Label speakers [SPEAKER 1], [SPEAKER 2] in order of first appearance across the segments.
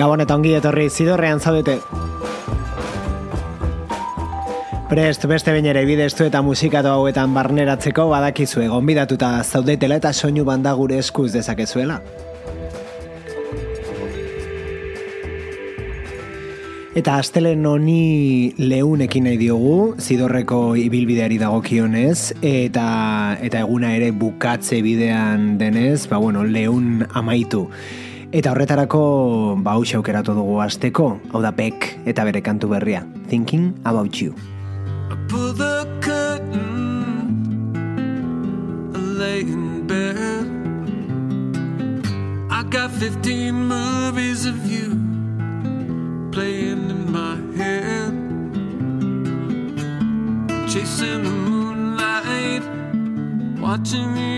[SPEAKER 1] Gabon eta ongi etorri zidorrean zaudete. Prest, beste bain ere bidestu eta musikatu hauetan barneratzeko badakizue gonbidatuta zaudetela eta soinu banda gure eskuz dezakezuela. Eta astele noni leunekin nahi diogu, zidorreko ibilbideari dagokionez, eta, eta eguna ere bukatze bidean denez, ba bueno, leun amaitu. Eta horretarako ba hau aukeratu dugu asteko, hau da pek eta bere kantu berria. Thinking about you. Pull the curtain lay in bed I got 15 movies of you playing in my head Chasing the moonlight Watching the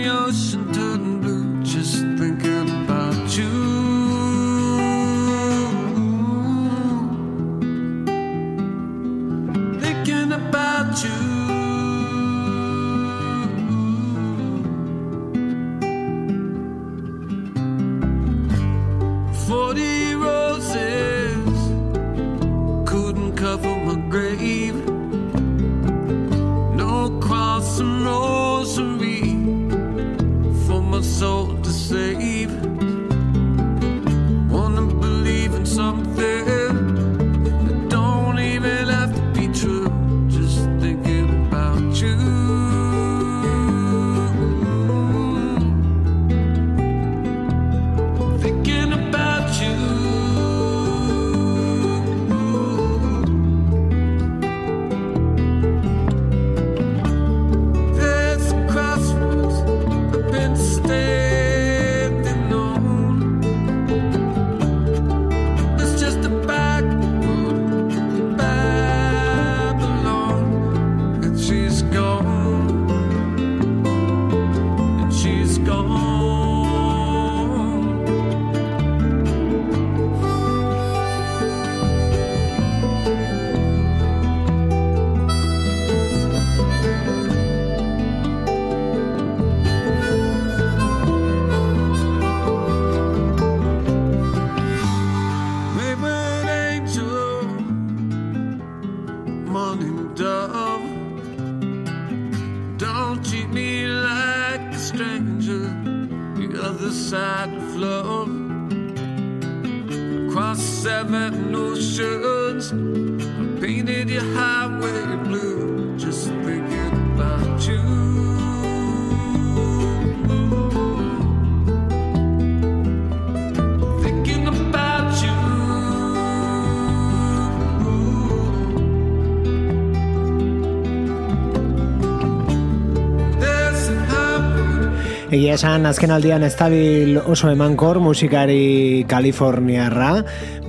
[SPEAKER 1] Egia esan, azken aldian estabil oso emankor musikari Kaliforniarra,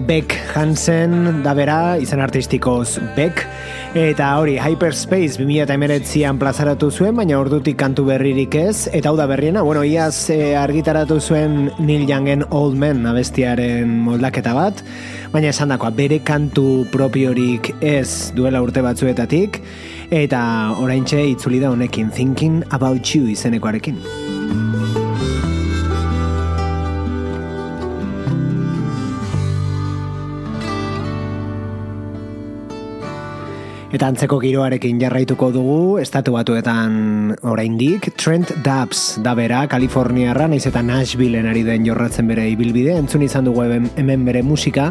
[SPEAKER 1] Beck Hansen da bera, izan artistikoz Beck, eta hori, Hyperspace 2008an plazaratu zuen, baina ordutik kantu berririk ez, eta hau da berriena, bueno, iaz e, argitaratu zuen Neil Youngen Old Man abestiaren moldaketa bat, baina esan dakoa, bere kantu propiorik ez duela urte batzuetatik, eta oraintxe itzuli da honekin Thinking About You izenekoarekin.
[SPEAKER 2] Eta antzeko giroarekin jarraituko dugu, estatu batuetan oraindik, Trent Dubs da bera, Kaliforniarra, naiz eta Nashvilleen ari den jorratzen bere ibilbide, entzun izan dugu hemen bere musika,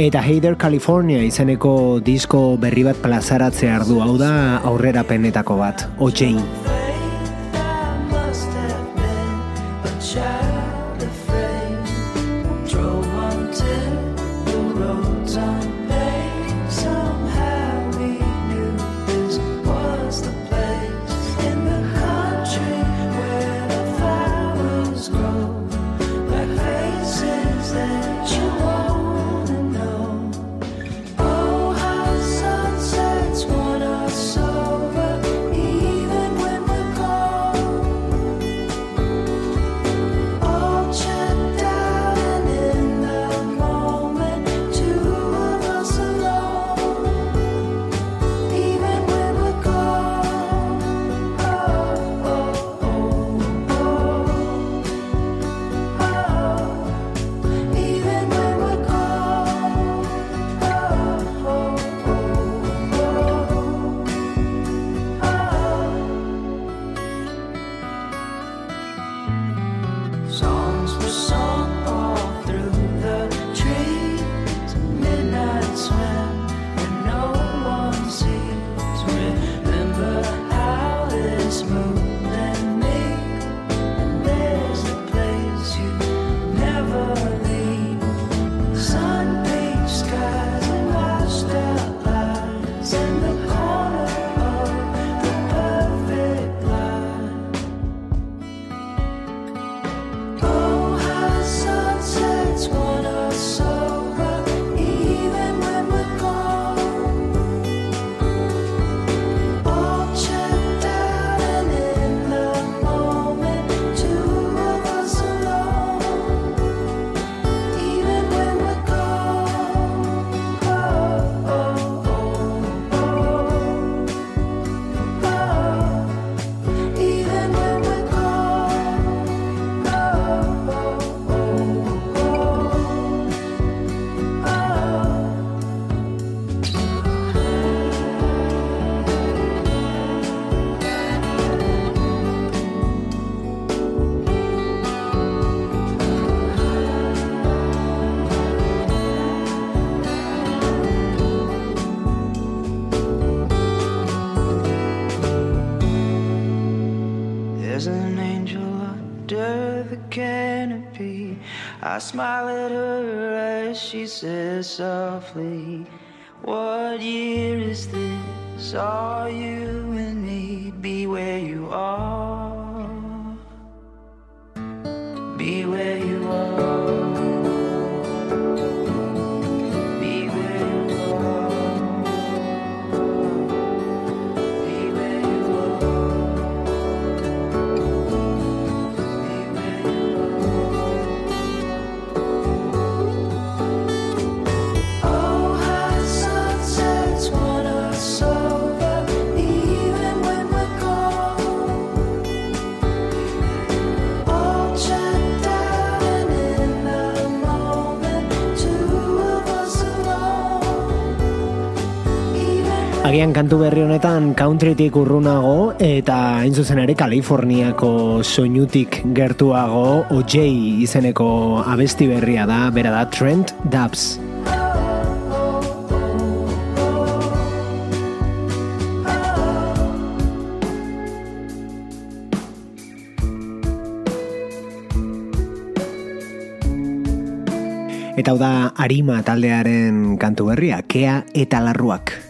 [SPEAKER 2] eta Heider California izeneko disko berri bat plazaratzea ardu, hau da aurrera penetako bat, OJ.
[SPEAKER 1] Smile at her as she says softly, What year is this? Are you
[SPEAKER 2] Agian kantu berri honetan countrytik urrunago eta hain zuzen ere Kaliforniako soinutik gertuago OJ izeneko abesti berria da, bera da Trent Dubs. Eta hau da Arima taldearen kantu berria, Kea eta Larruak.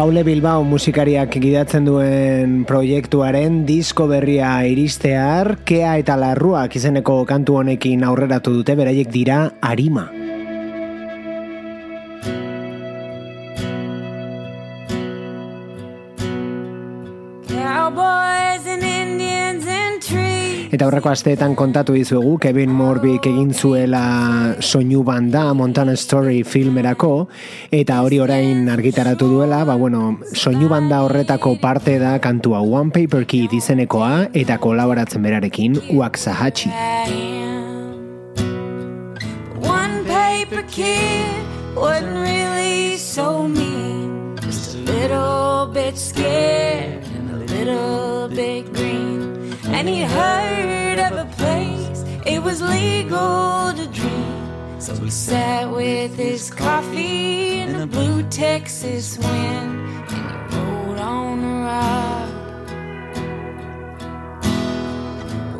[SPEAKER 3] Paule Bilbao musikariak gidatzen duen proiektuaren disko berria iristear, kea eta larruak izeneko kantu honekin aurreratu dute beraiek dira Arima. Eta horreko asteetan kontatu dizuegu Kevin Morbik egin zuela soinu banda Montana Story filmerako eta hori orain argitaratu duela, ba bueno, soinu banda horretako parte da kantua One Paper Kid izenekoa eta kolaboratzen berarekin Waxahachie. One Paper Kid wasn't really so mean Just a little bit scared and a little bit legal to dream. So we sat with his coffee in the blue Texas wind and he rode on a ride.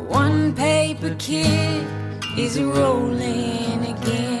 [SPEAKER 3] One paper kid is rolling again.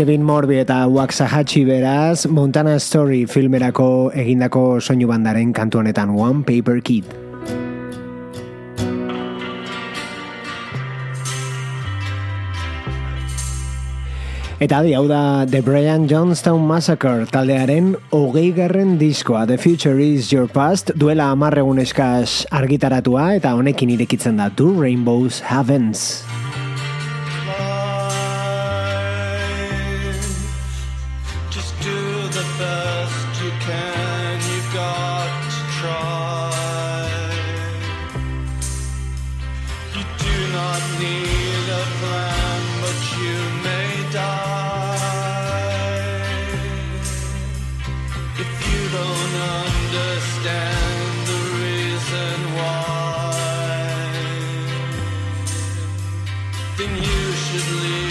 [SPEAKER 3] Kevin Morby eta Waxahachie beraz Montana Story filmerako egindako soinu bandaren kantu honetan One Paper Kid. Eta adi, hau da The Brian Johnstown Massacre taldearen hogei garren diskoa The Future is Your Past duela amarregun eskaz argitaratua eta honekin irekitzen da Two Rainbows Heavens. something you should leave.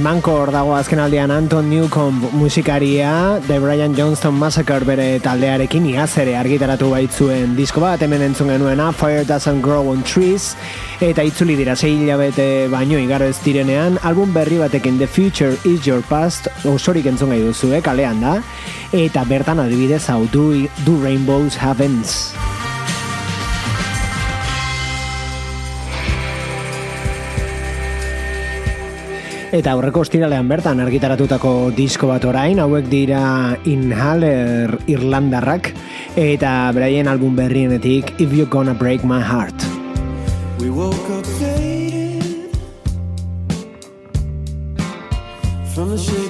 [SPEAKER 4] Emanko hor dago azken aldean Anton Newcomb musikaria The Brian Johnston Massacre bere taldearekin iaz ere argitaratu baitzuen disko bat hemen entzun genuena Fire Doesn't Grow on Trees eta itzuli dira sei hilabete baino igaro ez direnean album berri batekin The Future Is Your Past osorik entzun gai duzu, eh, kalean da eta bertan adibidez hau Do, do Rainbows Heavens Eta aurreko ostiralean bertan argitaratutako disko bat orain, hauek dira Inhaler Irlandarrak, eta beraien album berrienetik If You're Gonna Break My Heart. We woke up faded From the shape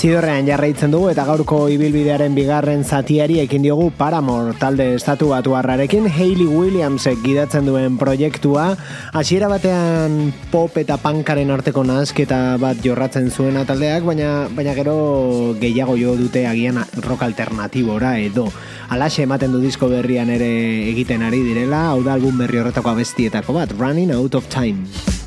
[SPEAKER 1] Zidorrean jarraitzen dugu eta gaurko ibilbidearen bigarren zatiari ekin diogu Paramore talde estatu batu harrarekin Hayley Williamsek gidatzen duen proiektua hasiera batean pop eta pankaren arteko nazketa bat jorratzen zuena taldeak baina, baina gero gehiago jo dute agian rock alternatibora edo alaxe ematen du disko berrian ere egiten ari direla hau da album berri horretako abestietako bat Running Out of Time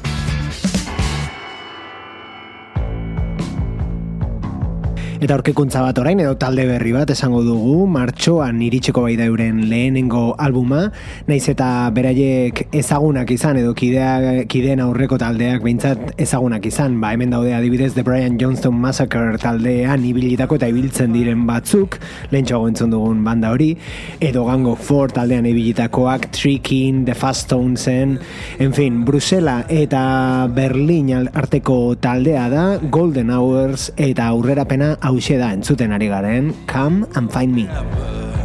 [SPEAKER 1] Eta aurkekuntza bat orain edo talde berri bat esango dugu martxoan iritsiko bai da euren lehenengo albuma, naiz eta beraiek ezagunak izan edo kidea, kideen aurreko taldeak behintzat ezagunak izan, ba hemen daude adibidez The Brian Johnston Massacre taldean ibilitako eta ibiltzen diren batzuk, lehen entzun dugun banda hori, edo gango for taldean ibilitakoak, Tricking, The Fast Stonesen, en fin, Brusela eta Berlin arteko taldea da, Golden Hours eta aurrerapena hause da entzuten ari garen Come and Find Me.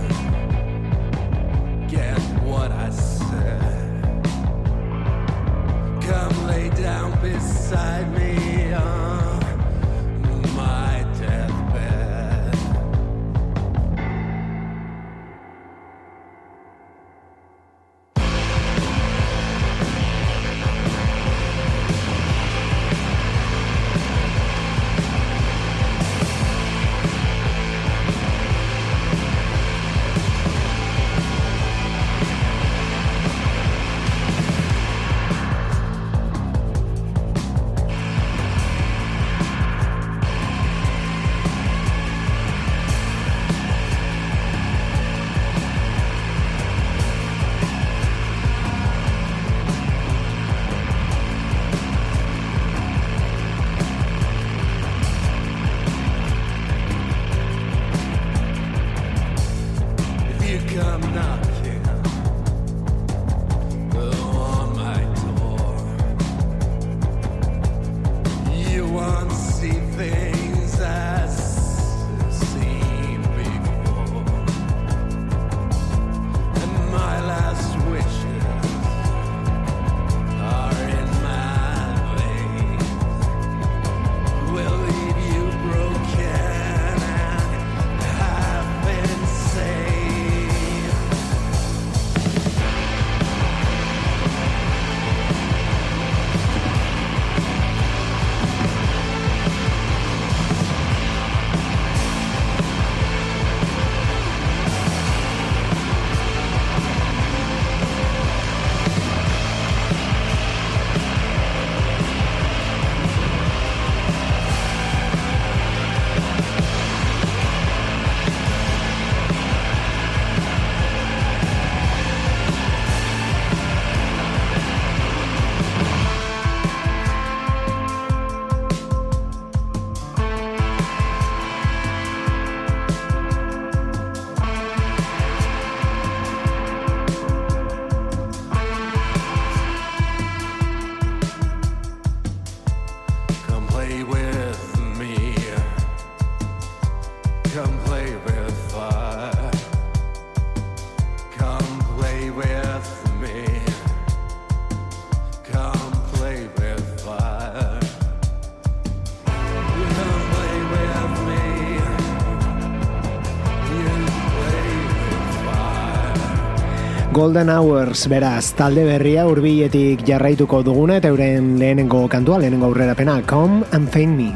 [SPEAKER 1] Golden Hours, beraz, talde berria urbiletik jarraituko duguna eta euren lehenengo kantua, lehenengo aurrera pena, Come and Find Me.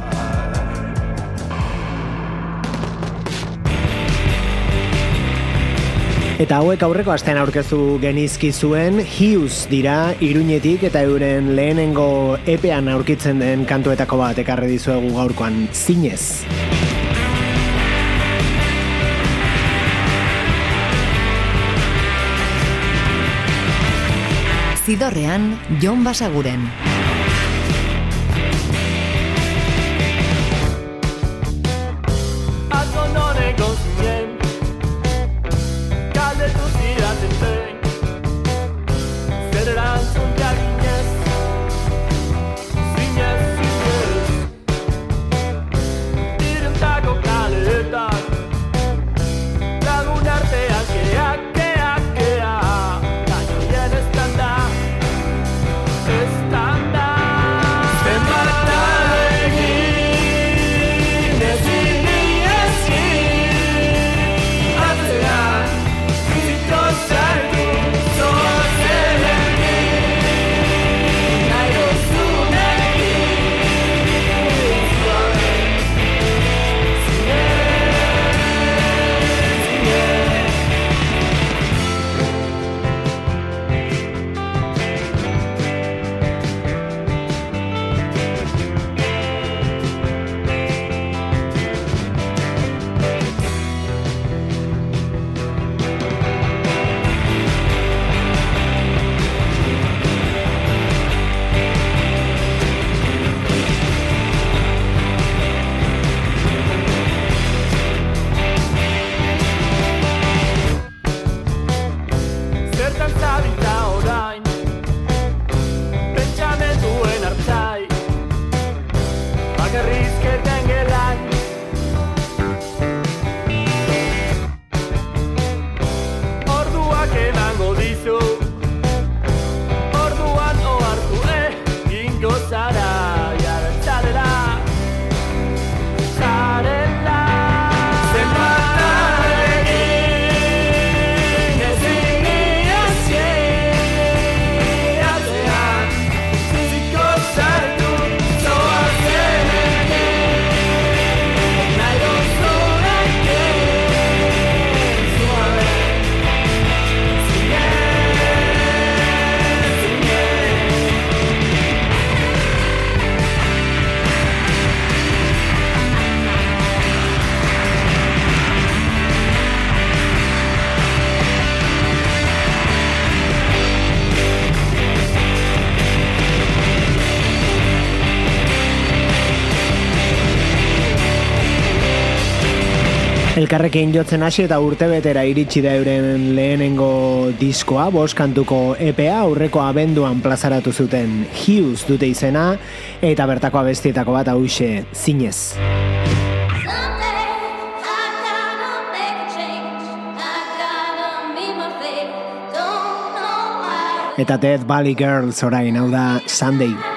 [SPEAKER 1] Eta hauek aurreko astean aurkezu genizki zuen Hughes dira Iruñetik eta euren lehenengo epean aurkitzen den kantuetako bat ekarri dizuegu gaurkoan zinez.
[SPEAKER 5] Zidorrean, Jon Basaguren.
[SPEAKER 1] Elkarrekin jotzen hasi eta urtebetera iritsi da euren lehenengo diskoa, boskantuko EPA aurreko abenduan plazaratu zuten Hughes dute izena eta bertako abestietako bat hause zinez. Eta Death Valley Girls orain, hau da Sunday.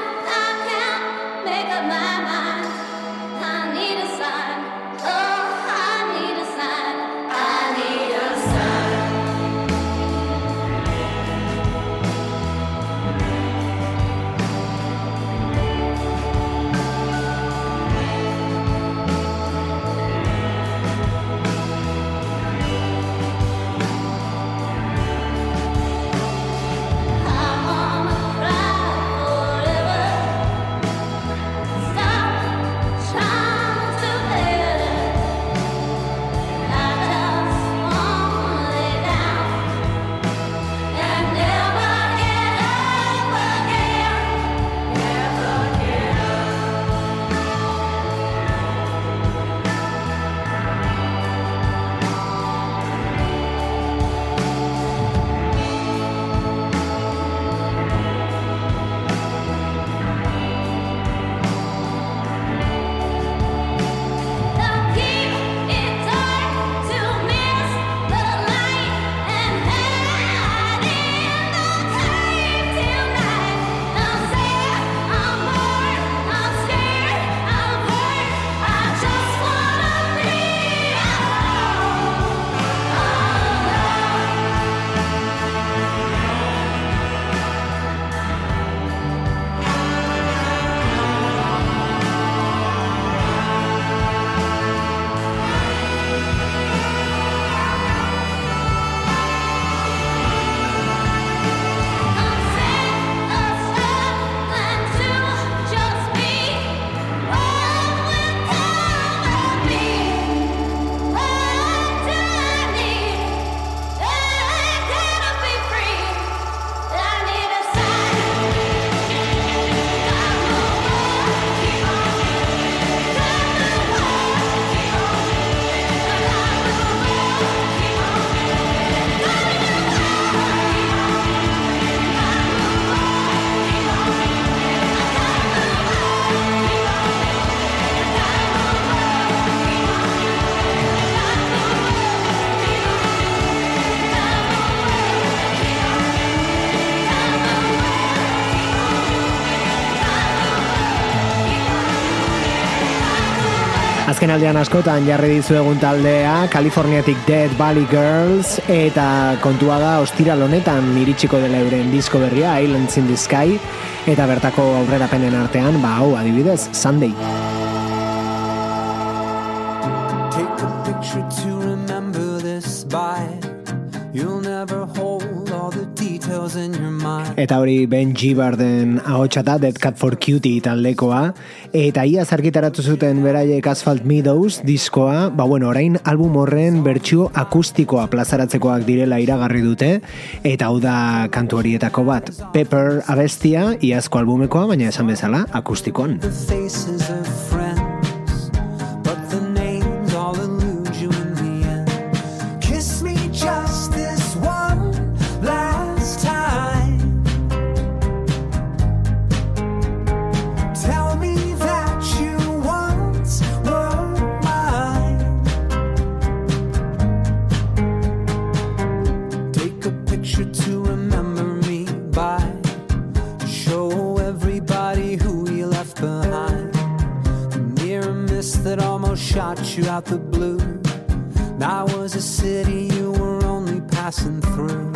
[SPEAKER 1] Azken askotan jarri dizu egun taldea, Californiatik Dead Valley Girls, eta kontua da ostira honetan iritsiko dela euren disko berria, Islands in the Sky, eta bertako aurrera penen artean, ba hau adibidez, Sunday. Eta hori Ben Gibarden ahotsa da Dead Cat for Cutie taldekoa. Eta ia zarkitaratu zuten beraiek Asphalt Meadows diskoa, ba bueno, orain album horren bertsio akustikoa plazaratzekoak direla iragarri dute. Eta hau da kantu horietako bat. Pepper abestia iazko albumekoa, baina esan bezala akustikoan. You out the blue. That was a city you were only passing through.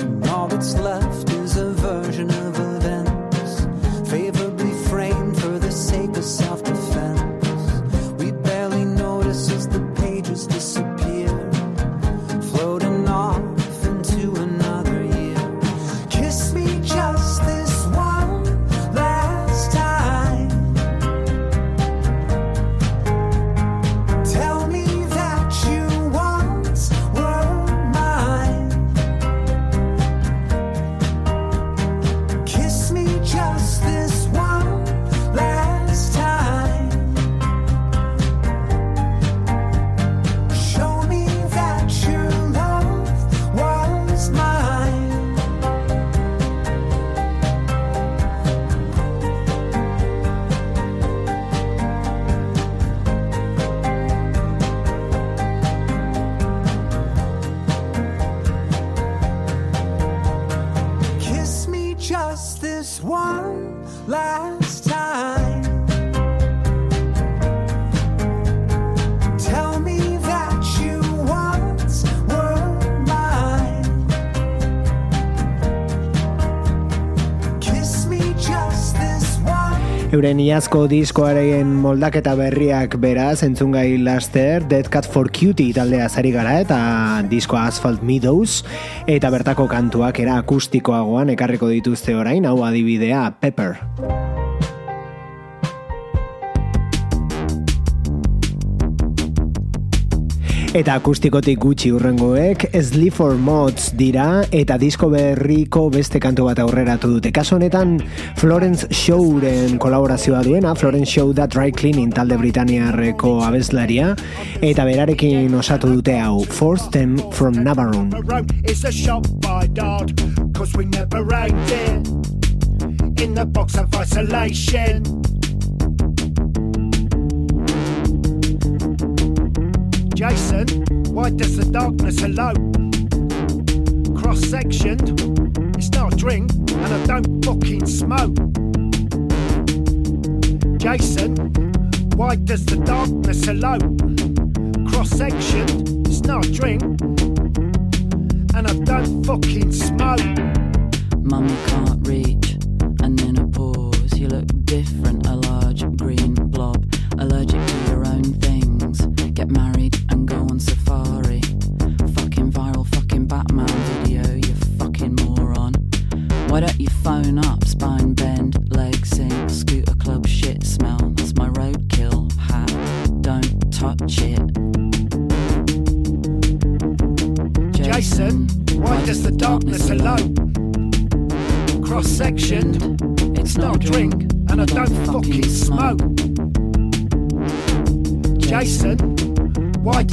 [SPEAKER 1] And all that's left is a version of Euren iazko diskoaren moldaketa berriak beraz entzungai laster Dead Cat for Cutie taldea zari gara eta diskoa Asphalt Meadows eta bertako kantuak era akustikoagoan ekarriko dituzte orain hau adibidea Pepper. Eta akustikotik gutxi urrengoek Sleep for Mods dira eta disko berriko beste kantu bat aurreratu dute. Kaso honetan Florence Showren kolaborazioa duena, Florence Show da Dry Cleaning talde Britaniarreko abeslaria eta berarekin osatu dute hau Force Them from Navarone.
[SPEAKER 6] is a shop by dog Cause we never ranked it In the box of isolation Jason, why does the darkness elope? Cross-sectioned, it's not a drink And I don't fucking smoke Jason, why does the darkness elope? Cross-sectioned, it's not a drink and I don't fucking smoke.
[SPEAKER 7] Mummy can't reach, and in a pause, you look different. A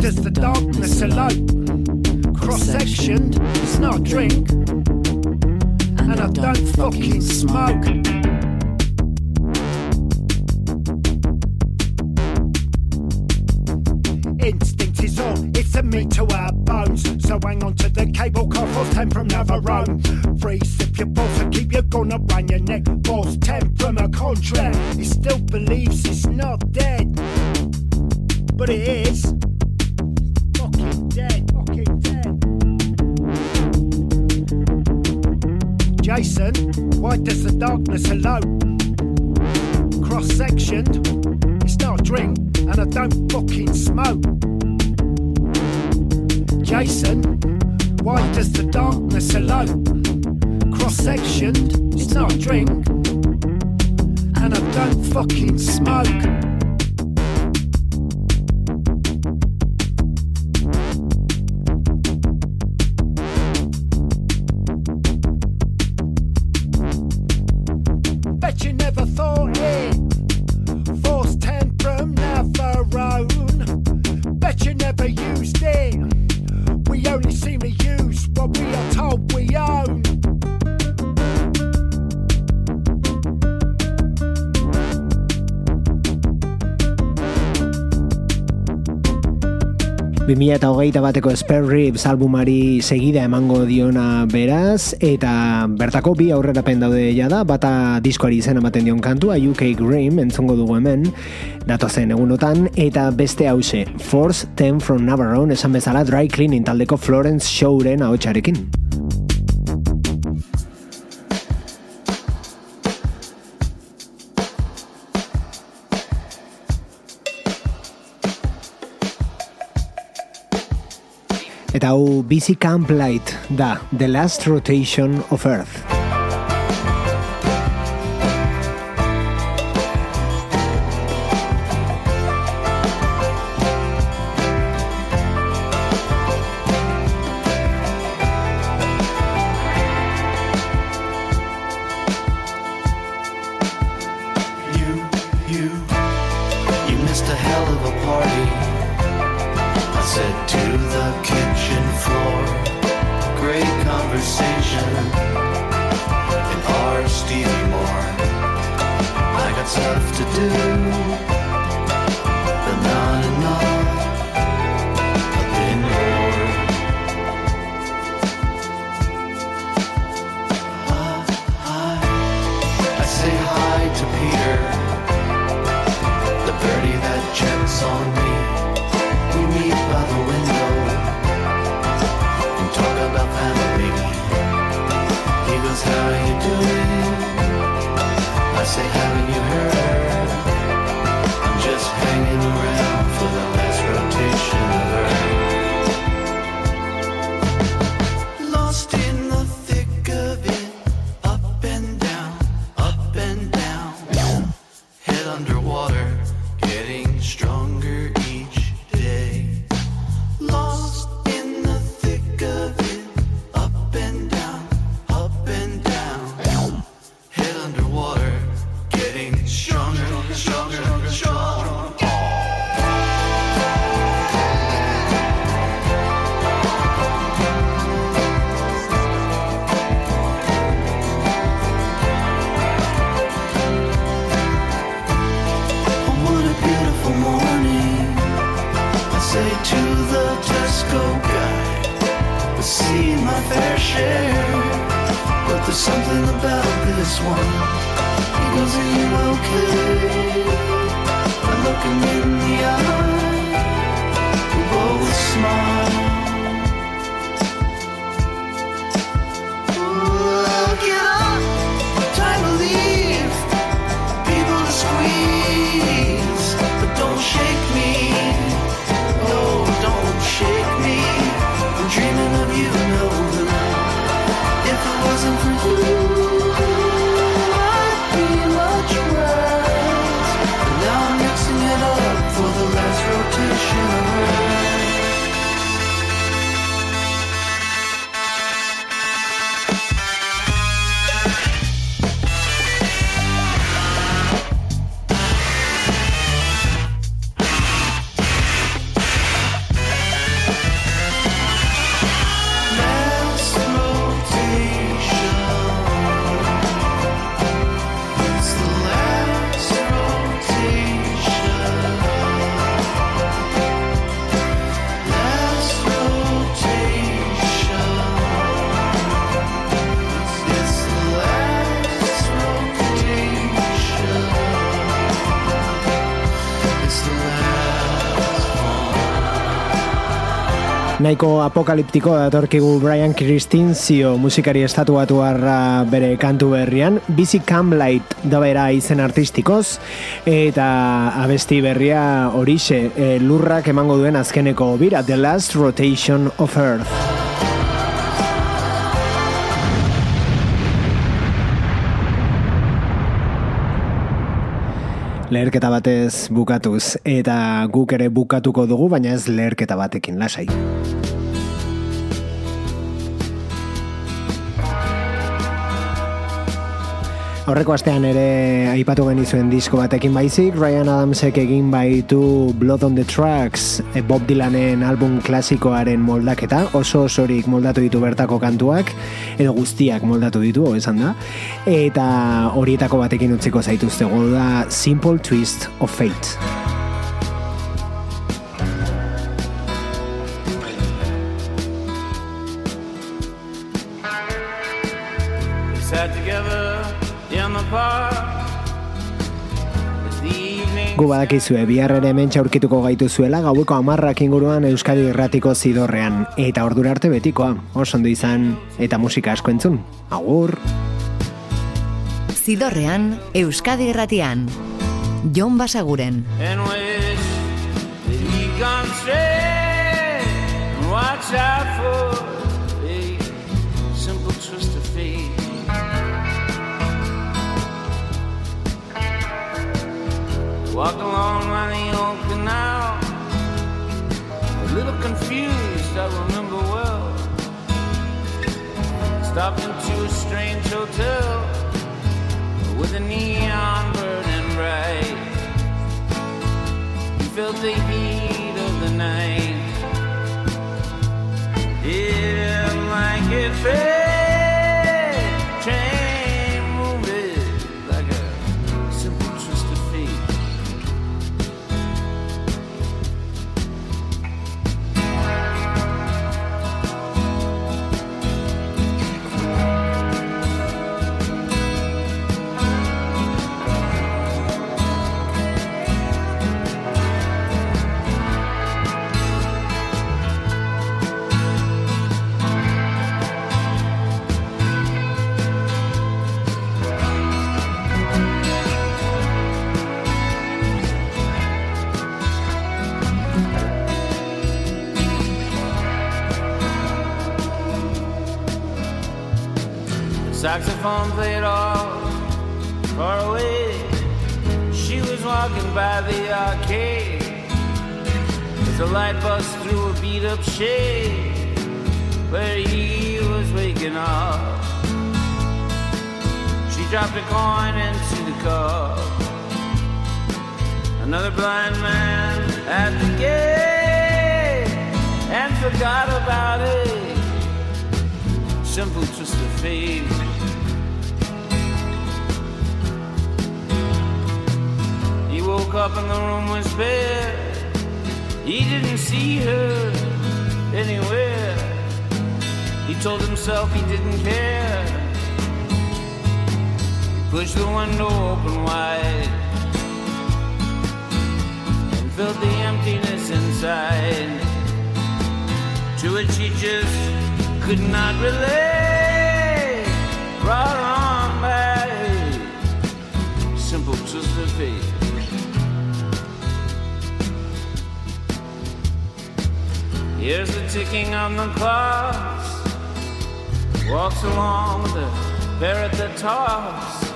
[SPEAKER 6] does the darkness elope? Cross sectioned, it's not a drink, and I don't fucking smoke. Instinct is all, it's a meat to our bones. So hang on to the cable car, force 10 from Navarone. Freeze if your balls will keep your gun up round your neck. Force 10 from a contract, he still believes he's not dead. but it is. Jason, why does the darkness elope? Cross sectioned, it's not a drink, and I don't fucking smoke. Jason, why does the darkness elope? Cross sectioned, it's not a drink, and I don't fucking smoke.
[SPEAKER 2] Eta hogeita bateko Spare Ribs albumari segida emango diona beraz, eta bertako bi aurrerapen daude da bata diskoari izan ematen dion kantua, UK Grim, entzongo dugu hemen, datozen egunotan, eta beste hause, Force 10 from Navarone, esan bezala Dry Cleaning taldeko Florence Showren ahotsarekin. Eta hau Busy Camp Light da, The Last Rotation of Earth. something about this one. He goes, Are you okay? I look him in the eye. We both smile.
[SPEAKER 1] Nahiko apokaliptiko datorkigu Brian Kristinzio musikari estatuatu harra bere kantu berrian. Busy Cam Light da bera izen artistikoz eta abesti berria horixe e, lurrak emango duen azkeneko bira The Last Rotation of Earth. Leherketa batez bukatuz eta guk ere bukatuko dugu baina ez leherketa batekin lasai. Horreko astean ere aipatu genizuen disko batekin baizik, Ryan Adamsek egin baitu Blood on the Tracks, e Bob Dylanen album klasikoaren moldaketa, oso osorik moldatu ditu bertako kantuak, edo guztiak moldatu ditu, esan da, eta horietako batekin utziko zaituzte da Simple Twist of Fate. Gu badakizue, bihar ere hemen aurkituko gaitu zuela gaueko amarrak inguruan Euskadi Irratiko zidorrean. Eta ordura arte betikoa, oso ondo izan, eta musika asko entzun. Agur!
[SPEAKER 8] Zidorrean, Euskadi Irratian. Jon Basaguren. Watch out for a simple twist of fate Walked along by the old canal, a little confused, I remember well. Stopped into a strange hotel with a neon burning bright. You felt the heat of the night. Didn't like it felt saxophone played off far away. She was walking by the arcade as the light bust through a beat up shade where he was waking up. She dropped a coin into the cup. Another blind man at the gate and forgot about it. Simple twist of fate. Woke up and the room was bare. He didn't see her anywhere. He told himself he didn't care. He pushed the window open wide and felt the emptiness inside, to which he just could not relate. Brought on by simple twist of fate. Here's the ticking on the clocks. Walks along with the at the tops.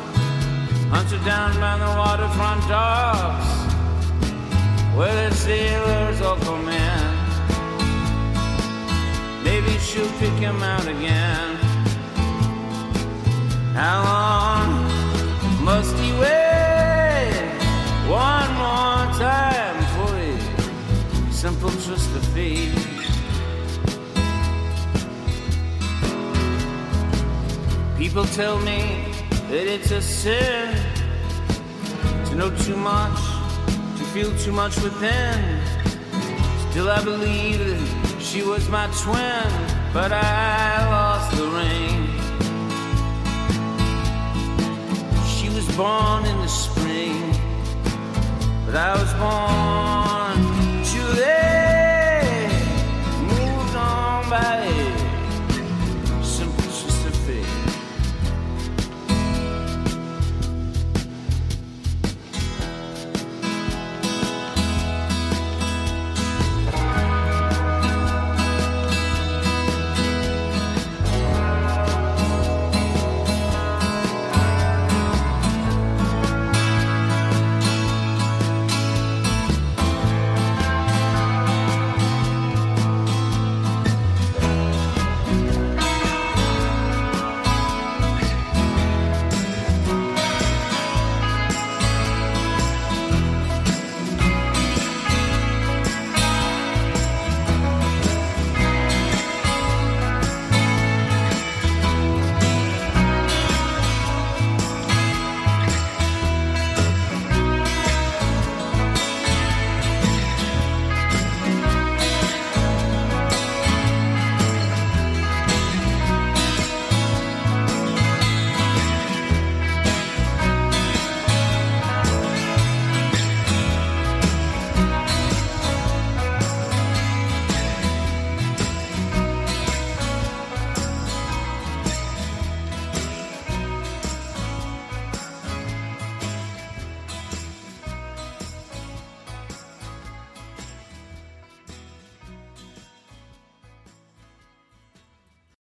[SPEAKER 8] Hunted down by the waterfront docks. Where the sailors all come in. Maybe she'll pick him out again. How long must he wait? One more time for a simple twist of fate. People tell me that it's a sin to know too much, to feel too much within. Still, I believe that she was my twin, but I lost the ring. She was born in the spring, but I was born